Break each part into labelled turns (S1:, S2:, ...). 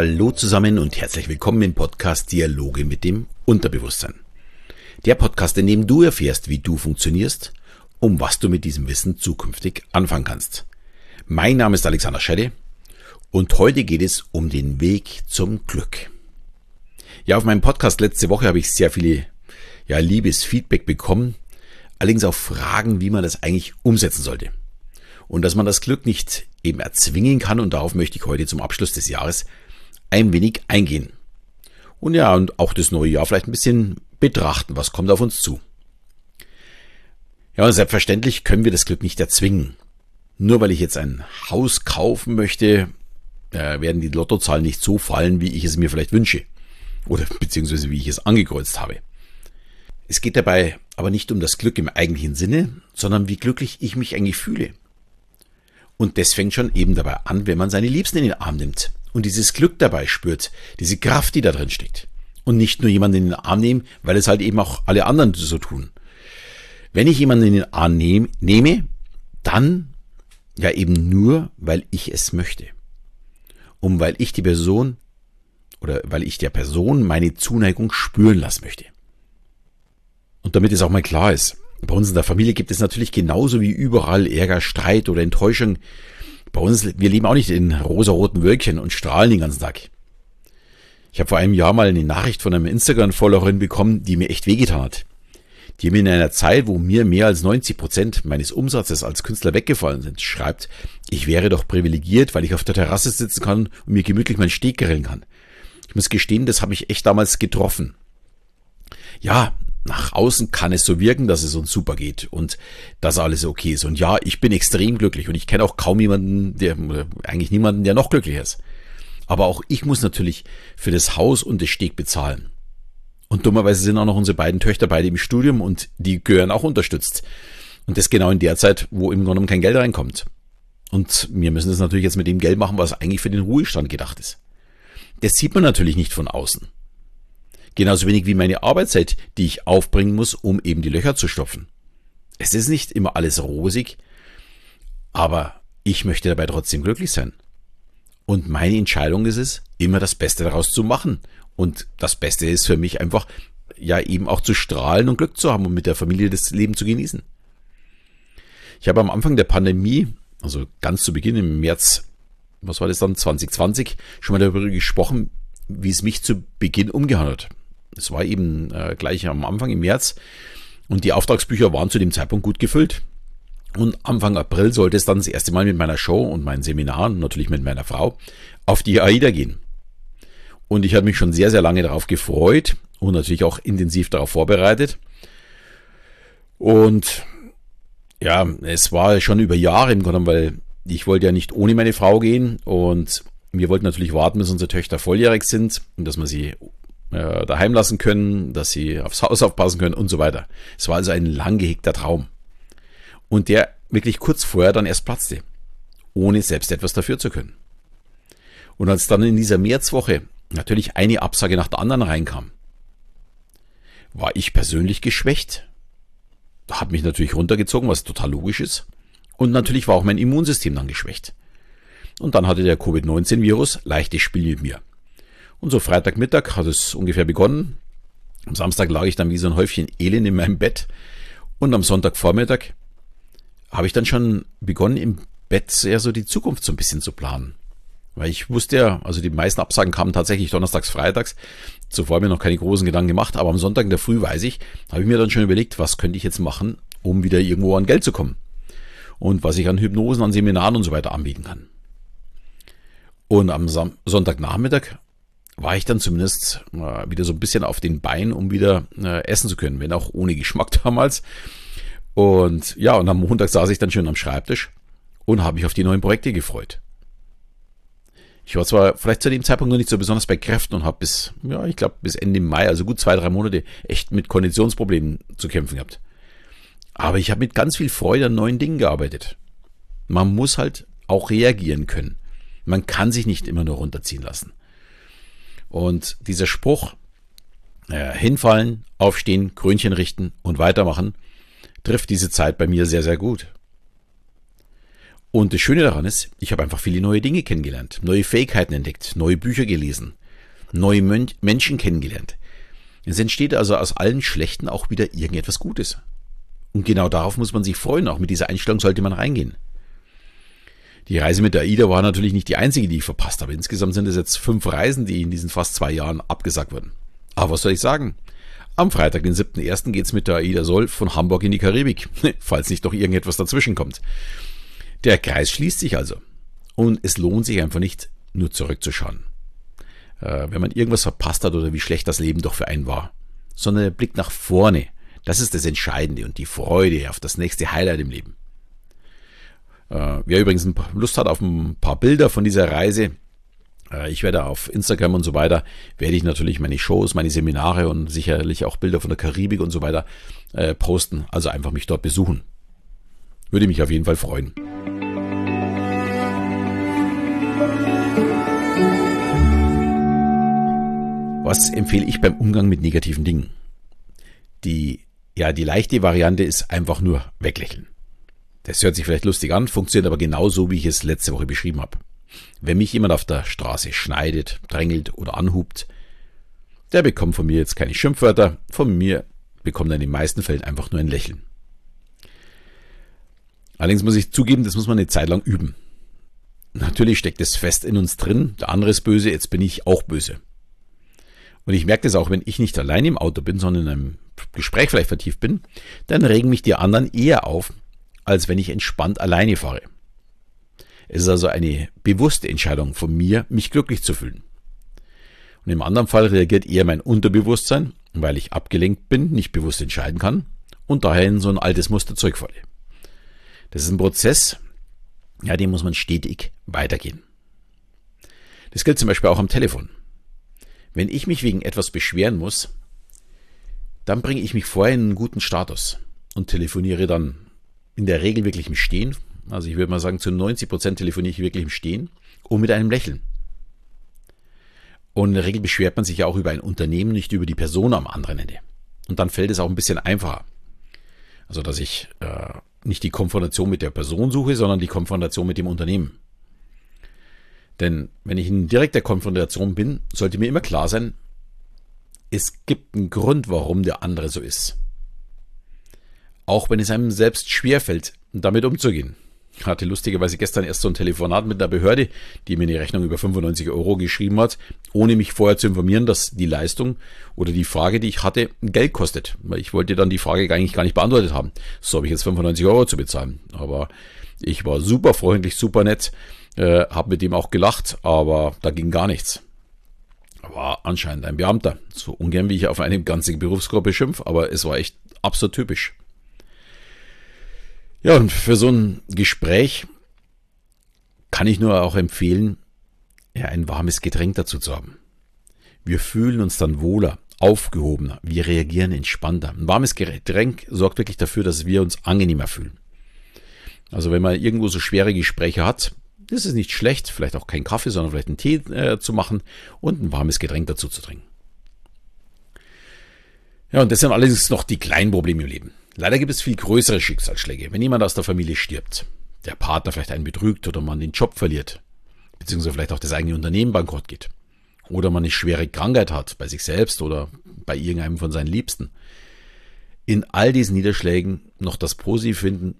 S1: Hallo zusammen und herzlich willkommen im Podcast Dialoge mit dem Unterbewusstsein. Der Podcast, in dem du erfährst, wie du funktionierst, um was du mit diesem Wissen zukünftig anfangen kannst. Mein Name ist Alexander Schelle und heute geht es um den Weg zum Glück. Ja, auf meinem Podcast letzte Woche habe ich sehr viele ja, liebes Feedback bekommen, allerdings auch Fragen, wie man das eigentlich umsetzen sollte. Und dass man das Glück nicht eben erzwingen kann und darauf möchte ich heute zum Abschluss des Jahres ein wenig eingehen. Und ja, und auch das neue Jahr vielleicht ein bisschen betrachten, was kommt auf uns zu. Ja, und selbstverständlich können wir das Glück nicht erzwingen. Nur weil ich jetzt ein Haus kaufen möchte, äh, werden die Lottozahlen nicht so fallen, wie ich es mir vielleicht wünsche. Oder beziehungsweise wie ich es angekreuzt habe. Es geht dabei aber nicht um das Glück im eigentlichen Sinne, sondern wie glücklich ich mich eigentlich fühle. Und das fängt schon eben dabei an, wenn man seine Liebsten in den Arm nimmt und dieses Glück dabei spürt, diese Kraft, die da drin steckt. Und nicht nur jemanden in den Arm nehmen, weil es halt eben auch alle anderen so tun. Wenn ich jemanden in den Arm nehm, nehme, dann ja eben nur, weil ich es möchte. Um weil ich die Person oder weil ich der Person meine Zuneigung spüren lassen möchte. Und damit es auch mal klar ist, bei uns in der Familie gibt es natürlich genauso wie überall Ärger, Streit oder Enttäuschung bei uns, wir leben auch nicht in rosaroten Wölkchen und strahlen den ganzen Tag. Ich habe vor einem Jahr mal eine Nachricht von einem Instagram-Followerin bekommen, die mir echt wehgetan hat. Die mir in einer Zeit, wo mir mehr als 90 Prozent meines Umsatzes als Künstler weggefallen sind, schreibt, ich wäre doch privilegiert, weil ich auf der Terrasse sitzen kann und mir gemütlich meinen Steg grillen kann. Ich muss gestehen, das habe ich echt damals getroffen. Ja, nach außen kann es so wirken, dass es uns super geht und dass alles okay ist. Und ja, ich bin extrem glücklich und ich kenne auch kaum jemanden, der, eigentlich niemanden, der noch glücklich ist. Aber auch ich muss natürlich für das Haus und das Steg bezahlen. Und dummerweise sind auch noch unsere beiden Töchter beide im Studium und die gehören auch unterstützt. Und das genau in der Zeit, wo im Grunde kein Geld reinkommt. Und wir müssen das natürlich jetzt mit dem Geld machen, was eigentlich für den Ruhestand gedacht ist. Das sieht man natürlich nicht von außen. Genauso wenig wie meine Arbeitszeit, die ich aufbringen muss, um eben die Löcher zu stopfen. Es ist nicht immer alles rosig, aber ich möchte dabei trotzdem glücklich sein. Und meine Entscheidung ist es, immer das Beste daraus zu machen. Und das Beste ist für mich einfach, ja, eben auch zu strahlen und Glück zu haben und mit der Familie das Leben zu genießen. Ich habe am Anfang der Pandemie, also ganz zu Beginn im März, was war das dann, 2020, schon mal darüber gesprochen, wie es mich zu Beginn umgehauen hat. Es war eben äh, gleich am Anfang im März und die Auftragsbücher waren zu dem Zeitpunkt gut gefüllt. Und Anfang April sollte es dann das erste Mal mit meiner Show und meinen Seminaren, natürlich mit meiner Frau, auf die AIDA gehen. Und ich hatte mich schon sehr, sehr lange darauf gefreut und natürlich auch intensiv darauf vorbereitet. Und ja, es war schon über Jahre im Grunde, weil ich wollte ja nicht ohne meine Frau gehen und wir wollten natürlich warten, bis unsere Töchter volljährig sind und dass man sie äh, daheim lassen können, dass sie aufs Haus aufpassen können und so weiter. Es war also ein lang gehegter Traum. Und der wirklich kurz vorher dann erst platzte, ohne selbst etwas dafür zu können. Und als dann in dieser Märzwoche natürlich eine Absage nach der anderen reinkam, war ich persönlich geschwächt. Hat mich natürlich runtergezogen, was total logisch ist. Und natürlich war auch mein Immunsystem dann geschwächt. Und dann hatte der Covid-19-Virus leichtes Spiel mit mir. Und so Freitagmittag hat es ungefähr begonnen. Am Samstag lag ich dann wie so ein Häufchen Elend in meinem Bett. Und am Sonntagvormittag habe ich dann schon begonnen, im Bett sehr so die Zukunft so ein bisschen zu planen. Weil ich wusste ja, also die meisten Absagen kamen tatsächlich donnerstags, freitags. Zuvor habe ich mir noch keine großen Gedanken gemacht, aber am Sonntag in der Früh weiß ich, habe ich mir dann schon überlegt, was könnte ich jetzt machen, um wieder irgendwo an Geld zu kommen. Und was ich an Hypnosen, an Seminaren und so weiter anbieten kann. Und am Sam Sonntagnachmittag war ich dann zumindest äh, wieder so ein bisschen auf den Beinen, um wieder äh, essen zu können, wenn auch ohne Geschmack damals. Und ja, und am Montag saß ich dann schön am Schreibtisch und habe mich auf die neuen Projekte gefreut. Ich war zwar vielleicht zu dem Zeitpunkt noch nicht so besonders bei Kräften und habe bis, ja, ich glaube, bis Ende Mai, also gut zwei, drei Monate, echt mit Konditionsproblemen zu kämpfen gehabt. Aber ich habe mit ganz viel Freude an neuen Dingen gearbeitet. Man muss halt auch reagieren können. Man kann sich nicht immer nur runterziehen lassen. Und dieser Spruch, äh, hinfallen, aufstehen, Krönchen richten und weitermachen, trifft diese Zeit bei mir sehr, sehr gut. Und das Schöne daran ist, ich habe einfach viele neue Dinge kennengelernt, neue Fähigkeiten entdeckt, neue Bücher gelesen, neue Menschen kennengelernt. Es entsteht also aus allen Schlechten auch wieder irgendetwas Gutes. Und genau darauf muss man sich freuen. Auch mit dieser Einstellung sollte man reingehen. Die Reise mit der AIDA war natürlich nicht die einzige, die ich verpasst habe. Insgesamt sind es jetzt fünf Reisen, die in diesen fast zwei Jahren abgesagt wurden. Aber was soll ich sagen? Am Freitag, den 7.1. geht's mit der AIDA Sol von Hamburg in die Karibik, falls nicht doch irgendetwas dazwischen kommt. Der Kreis schließt sich also. Und es lohnt sich einfach nicht, nur zurückzuschauen. Äh, wenn man irgendwas verpasst hat oder wie schlecht das Leben doch für einen war. Sondern der Blick nach vorne. Das ist das Entscheidende und die Freude auf das nächste Highlight im Leben. Äh, wer übrigens Lust hat auf ein paar Bilder von dieser Reise, äh, ich werde auf Instagram und so weiter, werde ich natürlich meine Shows, meine Seminare und sicherlich auch Bilder von der Karibik und so weiter äh, posten. Also einfach mich dort besuchen. Würde mich auf jeden Fall freuen. Was empfehle ich beim Umgang mit negativen Dingen? Die, ja, die leichte Variante ist einfach nur weglächeln. Das hört sich vielleicht lustig an, funktioniert aber genauso, wie ich es letzte Woche beschrieben habe. Wenn mich jemand auf der Straße schneidet, drängelt oder anhubt, der bekommt von mir jetzt keine Schimpfwörter, von mir bekommt er in den meisten Fällen einfach nur ein Lächeln. Allerdings muss ich zugeben, das muss man eine Zeit lang üben. Natürlich steckt es fest in uns drin, der andere ist böse, jetzt bin ich auch böse. Und ich merke das auch, wenn ich nicht allein im Auto bin, sondern in einem Gespräch vielleicht vertieft bin, dann regen mich die anderen eher auf, als wenn ich entspannt alleine fahre. Es ist also eine bewusste Entscheidung von mir, mich glücklich zu fühlen. Und im anderen Fall reagiert eher mein Unterbewusstsein, weil ich abgelenkt bin, nicht bewusst entscheiden kann und daher in so ein altes Muster zurückfalle. Das ist ein Prozess, ja, den muss man stetig weitergehen. Das gilt zum Beispiel auch am Telefon. Wenn ich mich wegen etwas beschweren muss, dann bringe ich mich vorher in einen guten Status und telefoniere dann in der Regel wirklich im Stehen. Also ich würde mal sagen, zu 90 Prozent telefoniere ich wirklich im Stehen und mit einem Lächeln. Und in der Regel beschwert man sich ja auch über ein Unternehmen, nicht über die Person am anderen Ende. Und dann fällt es auch ein bisschen einfacher. Also, dass ich äh, nicht die Konfrontation mit der Person suche, sondern die Konfrontation mit dem Unternehmen. Denn wenn ich in direkter Konfrontation bin, sollte mir immer klar sein, es gibt einen Grund, warum der andere so ist auch wenn es einem selbst schwerfällt, damit umzugehen. Ich hatte lustigerweise gestern erst so ein Telefonat mit einer Behörde, die mir eine Rechnung über 95 Euro geschrieben hat, ohne mich vorher zu informieren, dass die Leistung oder die Frage, die ich hatte, Geld kostet. Weil ich wollte dann die Frage eigentlich gar nicht beantwortet haben. So habe ich jetzt 95 Euro zu bezahlen. Aber ich war super freundlich, super nett, äh, habe mit dem auch gelacht, aber da ging gar nichts. War anscheinend ein Beamter. So ungern wie ich auf eine ganze Berufsgruppe schimpf, aber es war echt absolut typisch. Ja, und für so ein Gespräch kann ich nur auch empfehlen, ja, ein warmes Getränk dazu zu haben. Wir fühlen uns dann wohler, aufgehobener, wir reagieren entspannter. Ein warmes Getränk sorgt wirklich dafür, dass wir uns angenehmer fühlen. Also wenn man irgendwo so schwere Gespräche hat, ist es nicht schlecht, vielleicht auch kein Kaffee, sondern vielleicht einen Tee äh, zu machen und ein warmes Getränk dazu zu trinken. Ja, und das sind allerdings noch die kleinen Probleme im Leben. Leider gibt es viel größere Schicksalsschläge. Wenn jemand aus der Familie stirbt, der Partner vielleicht einen betrügt oder man den Job verliert, beziehungsweise vielleicht auch das eigene Unternehmen bankrott geht, oder man eine schwere Krankheit hat, bei sich selbst oder bei irgendeinem von seinen Liebsten. In all diesen Niederschlägen noch das Positive finden,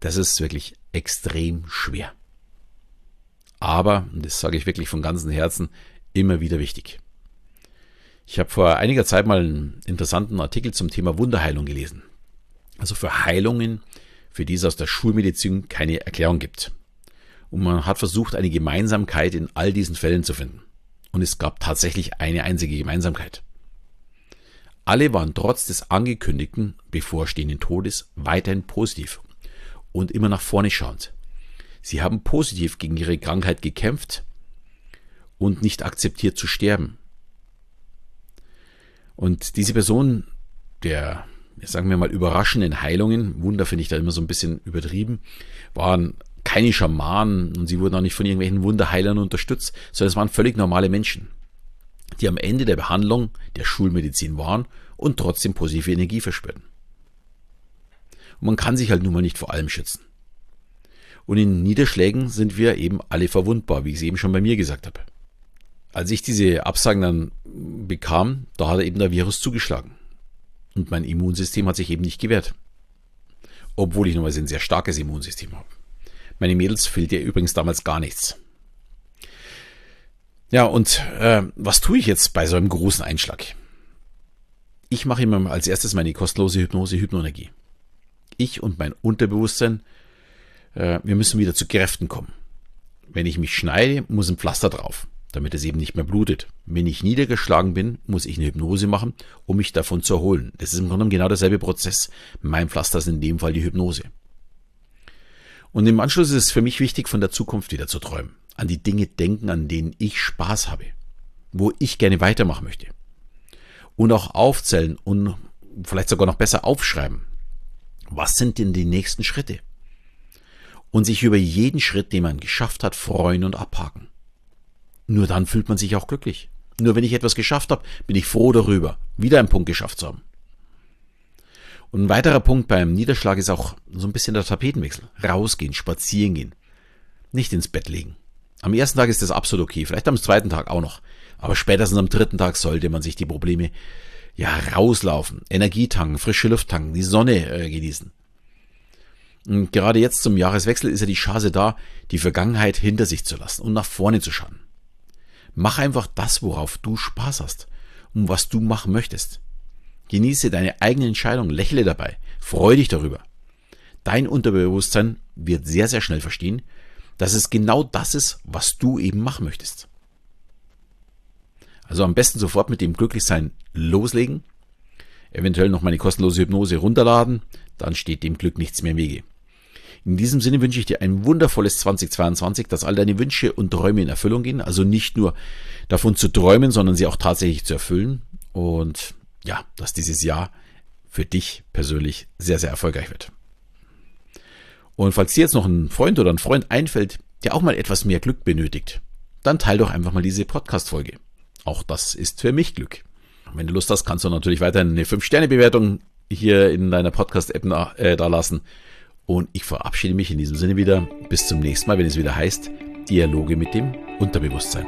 S1: das ist wirklich extrem schwer. Aber, und das sage ich wirklich von ganzem Herzen, immer wieder wichtig. Ich habe vor einiger Zeit mal einen interessanten Artikel zum Thema Wunderheilung gelesen also für Heilungen, für die es aus der Schulmedizin keine Erklärung gibt. Und man hat versucht, eine Gemeinsamkeit in all diesen Fällen zu finden. Und es gab tatsächlich eine einzige Gemeinsamkeit. Alle waren trotz des angekündigten bevorstehenden Todes weiterhin positiv und immer nach vorne schauend. Sie haben positiv gegen ihre Krankheit gekämpft und nicht akzeptiert zu sterben. Und diese Person, der sagen wir mal, überraschenden Heilungen, Wunder finde ich da immer so ein bisschen übertrieben, waren keine Schamanen und sie wurden auch nicht von irgendwelchen Wunderheilern unterstützt, sondern es waren völlig normale Menschen, die am Ende der Behandlung der Schulmedizin waren und trotzdem positive Energie verspürten. Und man kann sich halt nun mal nicht vor allem schützen. Und in Niederschlägen sind wir eben alle verwundbar, wie ich es eben schon bei mir gesagt habe. Als ich diese Absagen dann bekam, da hat eben der Virus zugeschlagen. Und mein Immunsystem hat sich eben nicht gewehrt. Obwohl ich normalerweise ein sehr starkes Immunsystem habe. Meine Mädels fehlt ja übrigens damals gar nichts. Ja, und äh, was tue ich jetzt bei so einem großen Einschlag? Ich mache immer als erstes meine kostenlose Hypnose, Hypnoenergie. Ich und mein Unterbewusstsein äh, wir müssen wieder zu Kräften kommen. Wenn ich mich schneide, muss ein Pflaster drauf, damit es eben nicht mehr blutet. Wenn ich niedergeschlagen bin, muss ich eine Hypnose machen, um mich davon zu erholen. Das ist im Grunde genau derselbe Prozess. Mein Pflaster ist in dem Fall die Hypnose. Und im Anschluss ist es für mich wichtig, von der Zukunft wieder zu träumen. An die Dinge denken, an denen ich Spaß habe. Wo ich gerne weitermachen möchte. Und auch aufzählen und vielleicht sogar noch besser aufschreiben. Was sind denn die nächsten Schritte? und sich über jeden Schritt, den man geschafft hat, freuen und abhaken. Nur dann fühlt man sich auch glücklich. Nur wenn ich etwas geschafft habe, bin ich froh darüber, wieder einen Punkt geschafft zu haben. Und ein weiterer Punkt beim Niederschlag ist auch so ein bisschen der Tapetenwechsel. Rausgehen, spazieren gehen. Nicht ins Bett legen. Am ersten Tag ist das absolut okay, vielleicht am zweiten Tag auch noch. Aber spätestens am dritten Tag sollte man sich die Probleme ja rauslaufen, Energie tanken, frische Luft tanken, die Sonne äh, genießen. Und gerade jetzt zum Jahreswechsel ist ja die Chance da, die Vergangenheit hinter sich zu lassen und nach vorne zu schauen. Mach einfach das, worauf du Spaß hast und was du machen möchtest. Genieße deine eigene Entscheidung, lächle dabei, freu dich darüber. Dein Unterbewusstsein wird sehr, sehr schnell verstehen, dass es genau das ist, was du eben machen möchtest. Also am besten sofort mit dem Glücklichsein loslegen, eventuell noch meine kostenlose Hypnose runterladen, dann steht dem Glück nichts mehr im Wege. In diesem Sinne wünsche ich dir ein wundervolles 2022, dass all deine Wünsche und Träume in Erfüllung gehen. Also nicht nur davon zu träumen, sondern sie auch tatsächlich zu erfüllen. Und ja, dass dieses Jahr für dich persönlich sehr, sehr erfolgreich wird. Und falls dir jetzt noch ein Freund oder ein Freund einfällt, der auch mal etwas mehr Glück benötigt, dann teil doch einfach mal diese Podcast-Folge. Auch das ist für mich Glück. Wenn du Lust hast, kannst du natürlich weiterhin eine 5-Sterne-Bewertung hier in deiner Podcast-App äh, da lassen. Und ich verabschiede mich in diesem Sinne wieder. Bis zum nächsten Mal, wenn es wieder heißt Dialoge mit dem Unterbewusstsein.